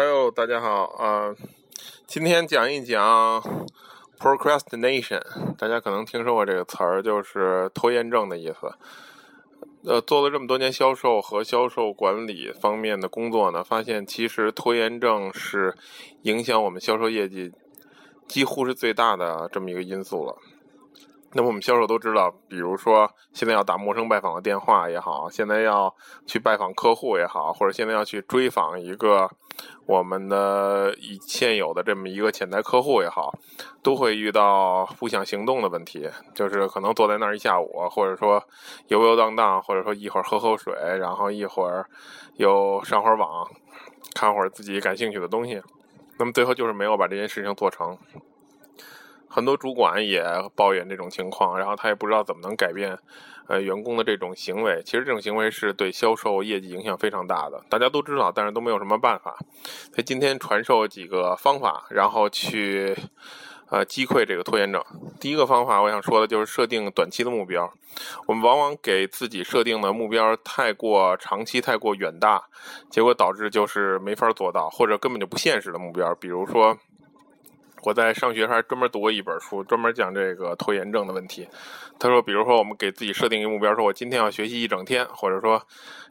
Hello，大家好啊、今天讲一讲 procrastination，大家可能听说过这个词儿，就是拖延症的意思。呃，做了这么多年销售和销售管理方面的工作呢，发现其实拖延症是影响我们销售业绩几乎是最大的这么一个因素了。那么我们销售都知道，比如说现在要打陌生拜访的电话也好，现在要去拜访客户也好，或者现在要去追访一个我们的以现有的这么一个潜在客户也好，都会遇到不想行动的问题，就是可能坐在那儿一下午，或者说游游荡荡，或者说一会儿喝口水，然后一会儿又上会儿网，看会儿自己感兴趣的东西，那么最后就是没有把这件事情做成。很多主管也抱怨这种情况，然后他也不知道怎么能改变，呃，员工的这种行为。其实这种行为是对销售业绩影响非常大的，大家都知道，但是都没有什么办法。所以今天传授几个方法，然后去呃击溃这个拖延症。第一个方法，我想说的就是设定短期的目标。我们往往给自己设定的目标太过长期、太过远大，结果导致就是没法做到，或者根本就不现实的目标，比如说。我在上学还专门读过一本书，专门讲这个拖延症的问题。他说，比如说我们给自己设定一个目标，说我今天要学习一整天，或者说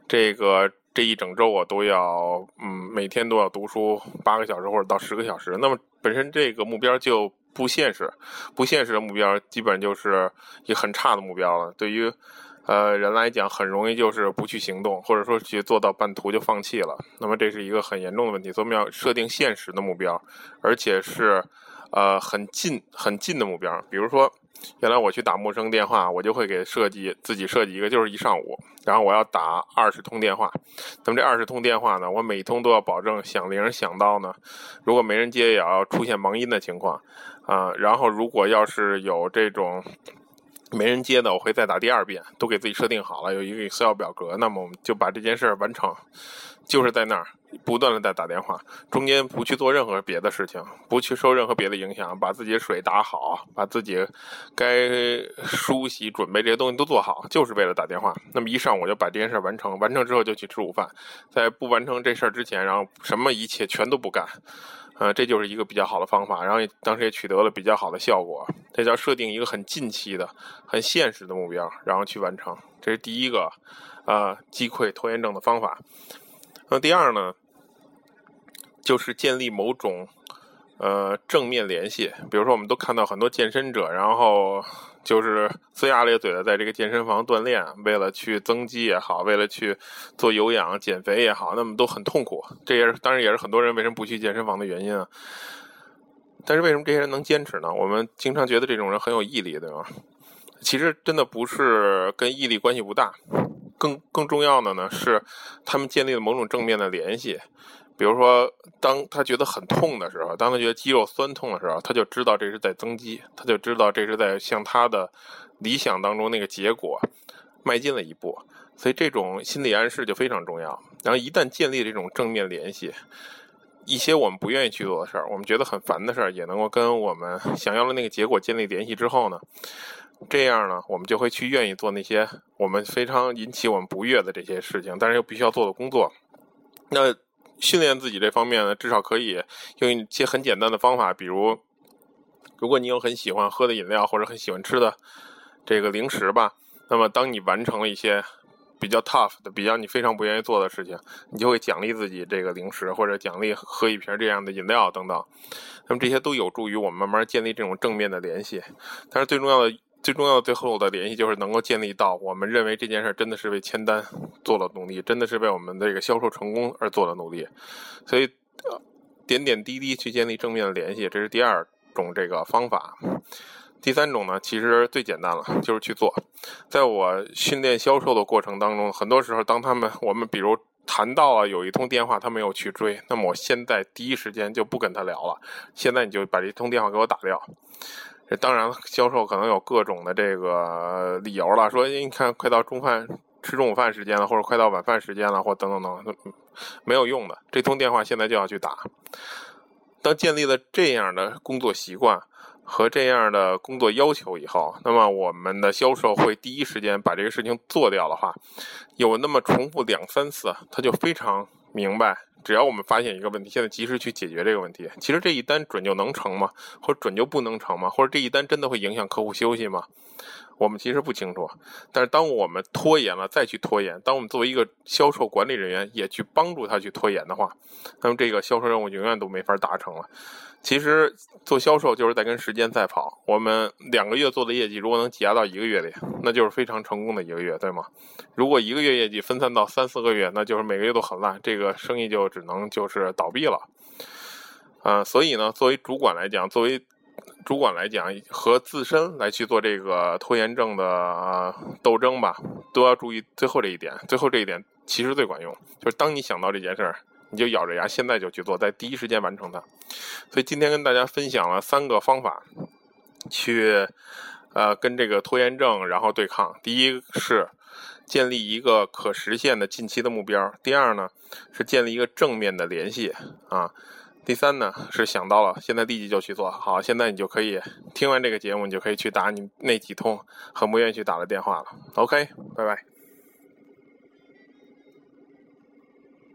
这个这一整周我都要，嗯，每天都要读书八个小时或者到十个小时。那么本身这个目标就不现实，不现实的目标基本就是一很差的目标了。对于呃人来讲，很容易就是不去行动，或者说去做到半途就放弃了。那么这是一个很严重的问题，所以我们要设定现实的目标，而且是。呃，很近很近的目标，比如说，原来我去打陌生电话，我就会给设计自己设计一个，就是一上午，然后我要打二十通电话。那么这二十通电话呢，我每一通都要保证响铃响到呢，如果没人接，也要出现忙音的情况啊、然后如果要是有这种没人接的，我会再打第二遍，都给自己设定好了，有一个 Excel 表格，那么我们就把这件事儿完成，就是在那儿不断的在打电话，中间不去做任何别的事情，不去受任何别的影响，把自己的水打好，把自己该梳洗准备这些东西都做好，就是为了打电话。那么一上午就把这件事儿完成，完成之后就去吃午饭，在不完成这事儿之前，然后什么一切全都不干。呃，这就是一个比较好的方法，然后当时也取得了比较好的效果。这叫设定一个很近期的、很现实的目标，然后去完成。这是第一个，呃，击溃拖延症的方法。那第二呢，就是建立某种呃正面联系。比如说，我们都看到很多健身者，然后就是龇牙咧嘴的在这个健身房锻炼，为了去增肌也好，为了去做有氧减肥也好，那么都很痛苦。这也是当然也是很多人为什么不去健身房的原因啊。但是为什么这些人能坚持呢？我们经常觉得这种人很有毅力，对吗？其实真的不是跟毅力关系不大，更更重要的呢是他们建立了某种正面的联系。比如说，当他觉得很痛的时候，当他觉得肌肉酸痛的时候，他就知道这是在增肌，他就知道这是在向他的理想当中那个结果迈进了一步。所以这种心理暗示就非常重要。然后一旦建立这种正面联系，一些我们不愿意去做的事儿，我们觉得很烦的事儿，也能够跟我们想要的那个结果建立联系之后呢，这样呢，我们就会去愿意做那些我们非常引起我们不悦的这些事情，但是又必须要做的工作。那训练自己这方面呢，至少可以用一些很简单的方法，比如，如果你有很喜欢喝的饮料或者很喜欢吃的这个零食吧，那么当你完成了一些比较 tough 的、比较你非常不愿意做的事情，你就会奖励自己这个零食，或者奖励喝一瓶这样的饮料等等。那么这些都有助于我们慢慢建立这种正面的联系。但是最重要的、最重要的最后的联系就是能够建立到我们认为这件事真的是为签单做了努力，真的是为我们这个销售成功而做了努力。所以，呃，点点滴滴去建立正面的联系，这是第二种这个方法。第三种呢，其实最简单了，就是去做。在我训练销售的过程当中，很多时候，当他们我们比如谈到了有一通电话他没有去追，那么我现在第一时间就不跟他聊了。现在你就把这通电话给我打掉。这当然，销售可能有各种的这个理由了，说你看快到中饭吃中午饭时间了，或者快到晚饭时间了，或等等等，没有用的。这通电话现在就要去打。当建立了这样的工作习惯和这样的工作要求以后，那么我们的销售会第一时间把这个事情做掉的话，有那么重复两三次，他就非常明白只要我们发现一个问题，现在及时去解决这个问题。其实这一单准就能成吗？或者准就不能成吗？或者这一单真的会影响客户休息吗？我们其实不清楚。但是当我们拖延了，再去拖延，当我们作为一个销售管理人员也去帮助他去拖延的话，那么这个销售任务永远都没法达成了。其实做销售就是在跟时间赛跑。我们两个月做的业绩，如果能挤压到一个月里，那就是非常成功的一个月，对吗？如果一个月业绩分散到三四个月，那就是每个月都很烂，这个生意就只能就是倒闭了。啊，所以呢，作为主管来讲，作为主管来讲，和自身来去做这个拖延症的斗争吧，都要注意最后这一点。最后这一点其实最管用，就是当你想到这件事儿。你就咬着牙，现在就去做，在第一时间完成它。所以今天跟大家分享了三个方法，去呃跟这个拖延症然后对抗。第一是建立一个可实现的近期的目标；第二呢是建立一个正面的联系啊；第三呢是想到了，现在立即就去做。好，现在你就可以听完这个节目，你就可以去打你那几通很不愿意去打的电话了。OK，拜拜。